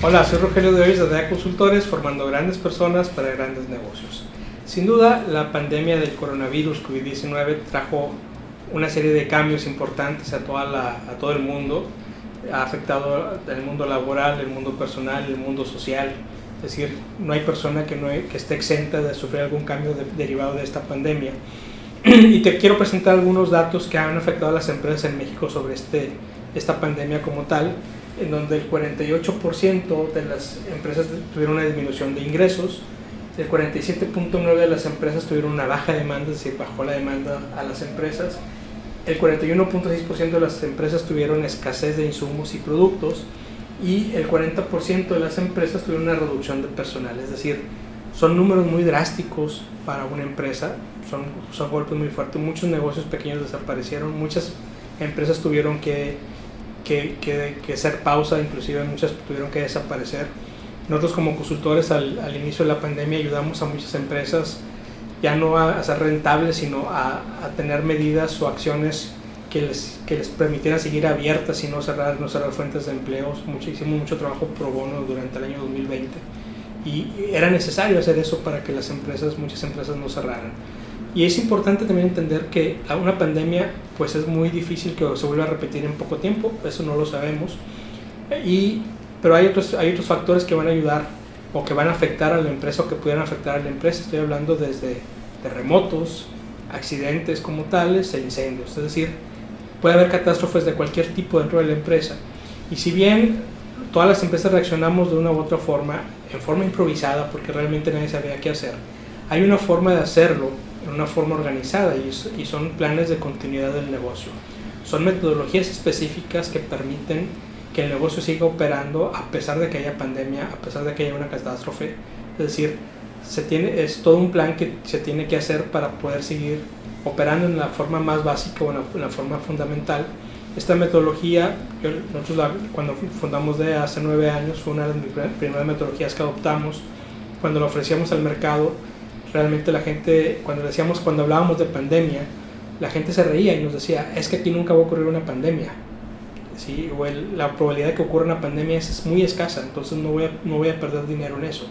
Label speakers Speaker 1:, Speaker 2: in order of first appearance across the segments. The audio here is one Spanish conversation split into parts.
Speaker 1: Hola, soy Rogelio de Hoyos de DEA Consultores, formando grandes personas para grandes negocios. Sin duda, la pandemia del coronavirus COVID-19 trajo una serie de cambios importantes a, toda la, a todo el mundo. Ha afectado el mundo laboral, el mundo personal, el mundo social. Es decir, no hay persona que, no, que esté exenta de sufrir algún cambio derivado de esta pandemia. Y te quiero presentar algunos datos que han afectado a las empresas en México sobre este, esta pandemia como tal en donde el 48% de las empresas tuvieron una disminución de ingresos, el 47.9% de las empresas tuvieron una baja demanda, es decir, bajó la demanda a las empresas, el 41.6% de las empresas tuvieron escasez de insumos y productos y el 40% de las empresas tuvieron una reducción de personal, es decir, son números muy drásticos para una empresa, son, son golpes muy fuertes, muchos negocios pequeños desaparecieron, muchas empresas tuvieron que que, que, que, hacer pausa, inclusive muchas tuvieron que desaparecer. Nosotros como consultores al, al, inicio de la pandemia ayudamos a muchas empresas ya no a, a ser rentables, sino a, a, tener medidas o acciones que les, que les permitieran seguir abiertas y no cerrar, no cerrar fuentes de empleos. Mucho, hicimos mucho trabajo pro bono durante el año 2020 y era necesario hacer eso para que las empresas, muchas empresas no cerraran. Y es importante también entender que una pandemia pues es muy difícil que se vuelva a repetir en poco tiempo, eso no lo sabemos. Y, pero hay otros, hay otros factores que van a ayudar o que van a afectar a la empresa o que pudieran afectar a la empresa. Estoy hablando desde terremotos, accidentes como tales e incendios. Es decir, puede haber catástrofes de cualquier tipo dentro de la empresa. Y si bien todas las empresas reaccionamos de una u otra forma, en forma improvisada, porque realmente nadie sabía qué hacer, hay una forma de hacerlo en una forma organizada y, son planes de continuidad del negocio. Son metodologías específicas que permiten que el negocio siga operando a pesar de que haya pandemia, a pesar de que haya una catástrofe. Es decir, se tiene, es todo un plan que se tiene que hacer para poder seguir operando en la forma más básica o en la, la forma fundamental. Esta metodología, nosotros la, cuando fundamos de hace nueve años, fue una de las primeras metodologías que adoptamos. Cuando lo ofrecíamos al mercado, realmente la gente, cuando decíamos, cuando hablábamos de pandemia, la gente se reía y nos decía, es que aquí nunca va a ocurrir una pandemia. ¿Sí? O el, la probabilidad de que ocurra una pandemia es, es, muy escasa, entonces no voy, a, no voy a perder dinero en eso.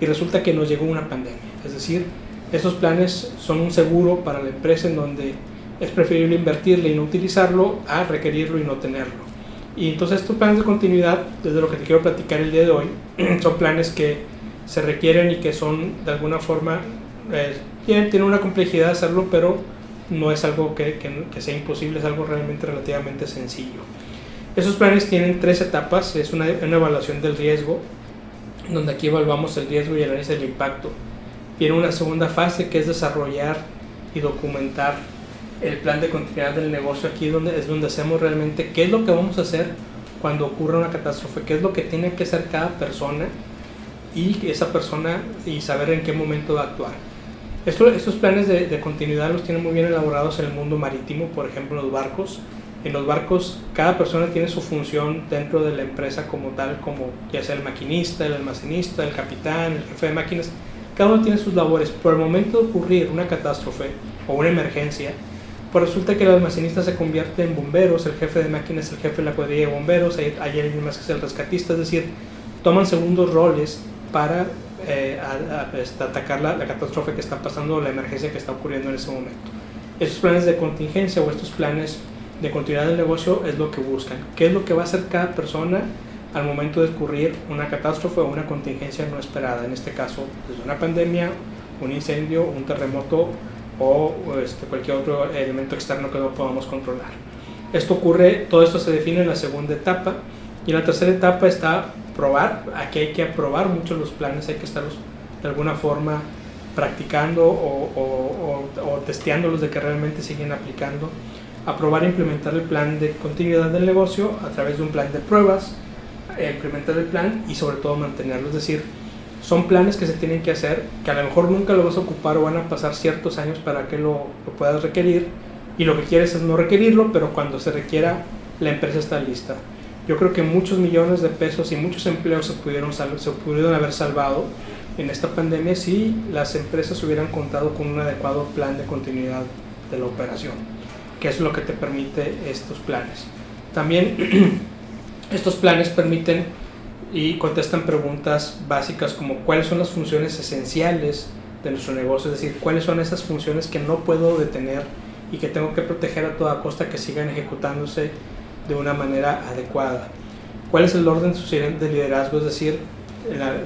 Speaker 1: Y resulta que nos llegó una pandemia. Es decir, estos planes son un seguro para la empresa en donde es preferible invertirle y no utilizarlo a requerirlo y no tenerlo. Y entonces estos planes de continuidad, desde lo que te quiero platicar el día de hoy, son planes que se requieren y que son de alguna forma, eh, tienen, una complejidad hacerlo, pero no es algo que, que, sea imposible, es algo realmente relativamente sencillo. Esos planes tienen tres etapas, es una, una evaluación del riesgo, donde aquí evaluamos el riesgo y el análisis del impacto. Viene una segunda fase que es desarrollar y documentar el plan de continuidad del negocio. Aquí donde, es donde hacemos realmente qué es lo que vamos a hacer cuando ocurra una catástrofe, qué es lo que tiene que hacer cada persona y esa persona y saber en qué momento actuar. Esto, estos planes de, de, continuidad los tienen muy bien elaborados en el mundo marítimo, por ejemplo, los barcos. En los barcos, cada persona tiene su función dentro de la empresa como tal, como ya sea el maquinista, el almacenista, el capitán, el jefe de máquinas. Cada uno tiene sus labores. Por el momento de ocurrir una catástrofe o una emergencia, pues resulta que el almacenista se convierte en bomberos, el jefe de máquinas el jefe de la cuadrilla de bomberos, hay, hay alguien más que es el rescatista, es decir, toman segundos roles para eh, este, atacar la, catástrofe que está pasando la emergencia que está ocurriendo en ese momento. Estos planes de contingencia o estos planes de continuidad del negocio es lo que buscan. ¿Qué es lo que va a hacer cada persona al momento de ocurrir una catástrofe o una contingencia no esperada? En este caso, desde una pandemia, un incendio, un terremoto o este, cualquier otro elemento externo que no podamos controlar. Esto ocurre, todo esto se define en la segunda etapa y en la tercera etapa está probar, aquí hay que aprobar mucho los planes, hay que estarlos de alguna forma practicando o, o, o, o testeándolos de que realmente siguen aplicando, aprobar e implementar el plan de continuidad del negocio a través de un plan de pruebas, implementar el plan y sobre todo mantenerlo, es decir, son planes que se tienen que hacer, que a lo mejor nunca lo vas a ocupar o van a pasar ciertos años para que lo, lo puedas requerir y lo que quieres es no requerirlo, pero cuando se requiera la empresa está lista. Yo creo que muchos millones de pesos y muchos empleos se pudieron, se pudieron haber salvado en esta pandemia si las empresas hubieran contado con un adecuado plan de continuidad de la operación, que es lo que te permite estos planes. También estos planes permiten y contestan preguntas básicas como cuáles son las funciones esenciales de nuestro negocio, es decir, cuáles son esas funciones que no puedo detener y que tengo que proteger a toda costa que sigan ejecutándose de una manera adecuada. ¿Cuál es el orden de liderazgo? Es decir,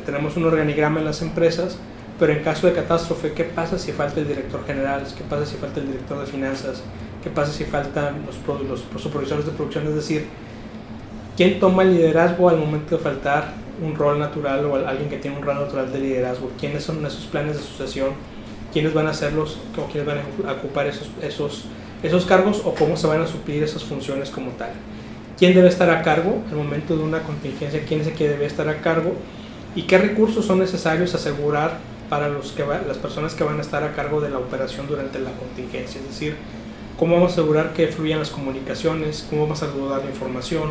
Speaker 1: tenemos un organigrama en las empresas, pero en caso de catástrofe, ¿qué pasa si falta el director general? ¿Qué pasa si falta el director de finanzas? ¿Qué pasa si faltan los, los, los supervisores de producción? Es decir, ¿quién toma el liderazgo al momento de faltar un rol natural o alguien que tiene un rol natural de liderazgo? ¿Quiénes son esos planes de sucesión? ¿Quiénes van a hacerlos o quiénes van a ocupar esos, esos, esos cargos o cómo se van a suplir esas funciones como tal? ¿Quién debe estar a cargo al momento de una contingencia? ¿Quién es el que debe estar a cargo? ¿Y qué recursos son necesarios asegurar para los que las personas que van a estar a cargo de la operación durante la contingencia? Es decir, cómo vamos a asegurar que fluyan las comunicaciones, cómo vamos a resguardar la información,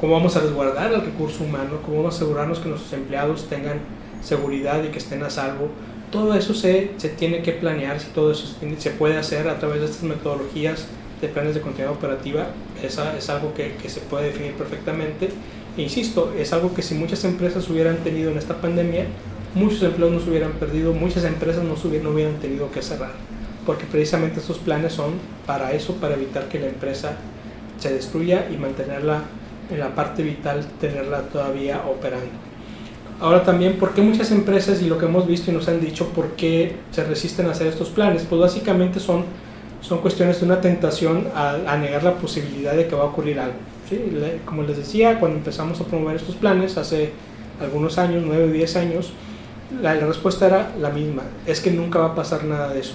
Speaker 1: cómo vamos a resguardar el recurso humano, cómo vamos a asegurarnos que nuestros empleados tengan seguridad y que estén a salvo. Todo eso se, se tiene que planear, si todo eso se puede hacer a través de estas metodologías de planes de continuidad operativa, esa es algo que, que se puede definir perfectamente. E insisto, es algo que si muchas empresas hubieran tenido en esta pandemia, muchos empleos no se hubieran perdido, muchas empresas no, no hubieran tenido que cerrar porque precisamente estos planes son para eso, para evitar que la empresa se destruya y mantenerla en la parte vital, tenerla todavía operando. Ahora también, ¿por qué muchas empresas y lo que hemos visto y nos han dicho, por qué se resisten a hacer estos planes? Pues básicamente son, son cuestiones de una tentación a, negar la posibilidad de que va a ocurrir algo. Como les decía, cuando empezamos a promover estos planes hace algunos años, 9 o 10 años, la, la respuesta era la misma, es que nunca va a pasar nada de eso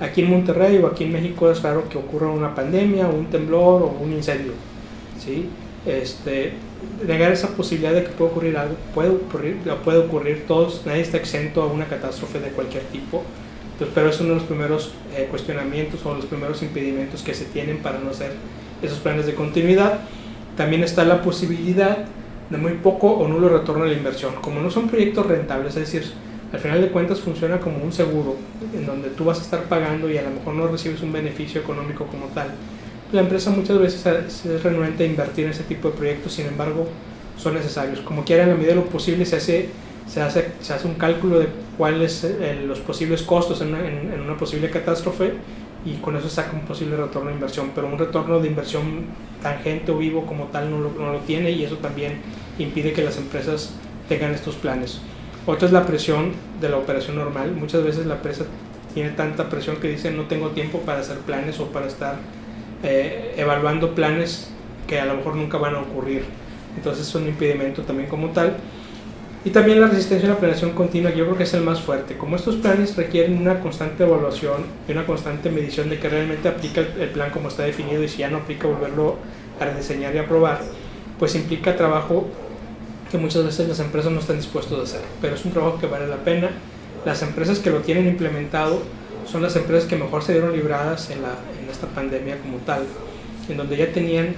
Speaker 1: aquí en Monterrey o aquí en México es raro que ocurra una pandemia, un temblor o un incendio. ¿sí? Este, negar esa posibilidad de que pueda ocurrir algo, puede ocurrir, puede ocurrir, todos, nadie está exento a una catástrofe de cualquier tipo, Entonces, pero es uno de los primeros eh, cuestionamientos o los primeros impedimentos que se tienen para no hacer esos planes de continuidad. También está la posibilidad de muy poco o nulo retorno de la inversión. Como no son proyectos rentables, es decir, al final de cuentas funciona como un seguro, en donde tú vas a estar pagando y a lo mejor no recibes un beneficio económico como tal. La empresa muchas veces es renuente a invertir en ese tipo de proyectos, sin embargo, son necesarios. Como quiera, en la medida de lo posible, se hace, se hace, se hace un cálculo de cuáles eh, los posibles costos en una, en, una, posible catástrofe y con eso saca un posible retorno de inversión. Pero un retorno de inversión tangente o vivo como tal no lo, no lo tiene y eso también impide que las empresas tengan estos planes. Otra es la presión de la operación normal. Muchas veces la empresa tiene tanta presión que dice no tengo tiempo para hacer planes o para estar eh, evaluando planes que a lo mejor nunca van a ocurrir. Entonces es un impedimento también como tal. Y también la resistencia a la planeación continua, yo creo que es el más fuerte. Como estos planes requieren una constante evaluación y una constante medición de que realmente aplica el, plan como está definido y si ya no aplica volverlo a rediseñar y aprobar, pues implica trabajo que muchas veces las empresas no están dispuestas a hacer, pero es un trabajo que vale la pena. Las empresas que lo tienen implementado son las empresas que mejor se dieron libradas en, la, en esta pandemia como tal, en donde ya tenían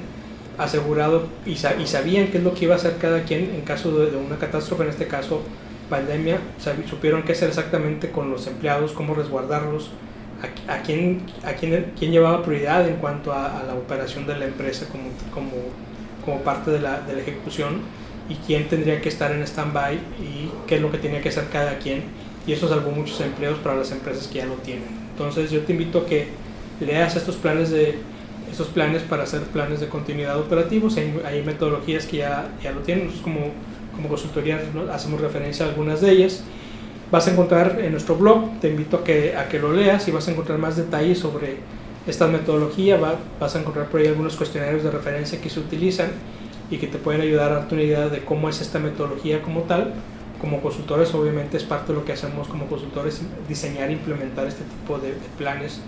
Speaker 1: asegurado y, y, sabían qué es lo que iba a hacer cada quien en caso de, una catástrofe, en este caso pandemia, supieron qué hacer exactamente con los empleados, cómo resguardarlos, a, a, quién, a quién, quién, llevaba prioridad en cuanto a, a, la operación de la empresa como, como, como parte de la, de la ejecución y quién tendría que estar en stand-by y qué es lo que tenía que hacer cada quien. Y eso salvó muchos empleos para las empresas que ya lo tienen. Entonces yo te invito a que leas estos planes de estos planes para hacer planes de continuidad operativos. Hay, hay metodologías que ya, ya lo tienen. Nosotros como, como consultoría hacemos referencia a algunas de ellas. Vas a encontrar en nuestro blog, te invito a que, a que lo leas y vas a encontrar más detalles sobre esta metodología. Va, vas a encontrar por ahí algunos cuestionarios de referencia que se utilizan y que te pueden ayudar a darte una idea de cómo es esta metodología como tal. Como consultores, obviamente, es parte de lo que hacemos como consultores, diseñar e implementar este tipo de, planes,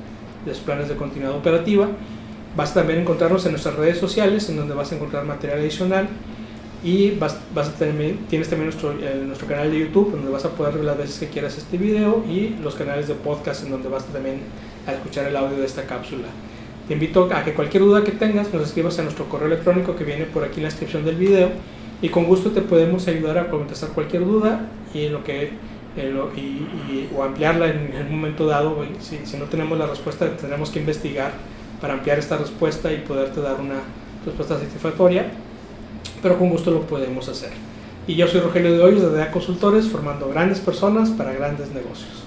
Speaker 1: de planes de continuidad operativa. Vas también a encontrarnos en nuestras redes sociales, en donde vas a encontrar material adicional. Y vas, vas a tener, tienes también nuestro, eh, nuestro canal de YouTube, donde vas a poder ver las veces que quieras este video, y los canales de podcast, en donde vas también a escuchar el audio de esta cápsula. Te invito a que cualquier duda que tengas nos escribas a nuestro correo electrónico que viene por aquí en la descripción del video y con gusto te podemos ayudar a contestar cualquier duda y en lo que y, o ampliarla en, en, un momento dado. Si, si, no tenemos la respuesta, tendremos que investigar para ampliar esta respuesta y poderte dar una respuesta satisfactoria, pero con gusto lo podemos hacer. Y yo soy Rogelio de Hoyos de DEA Consultores, formando grandes personas para grandes negocios.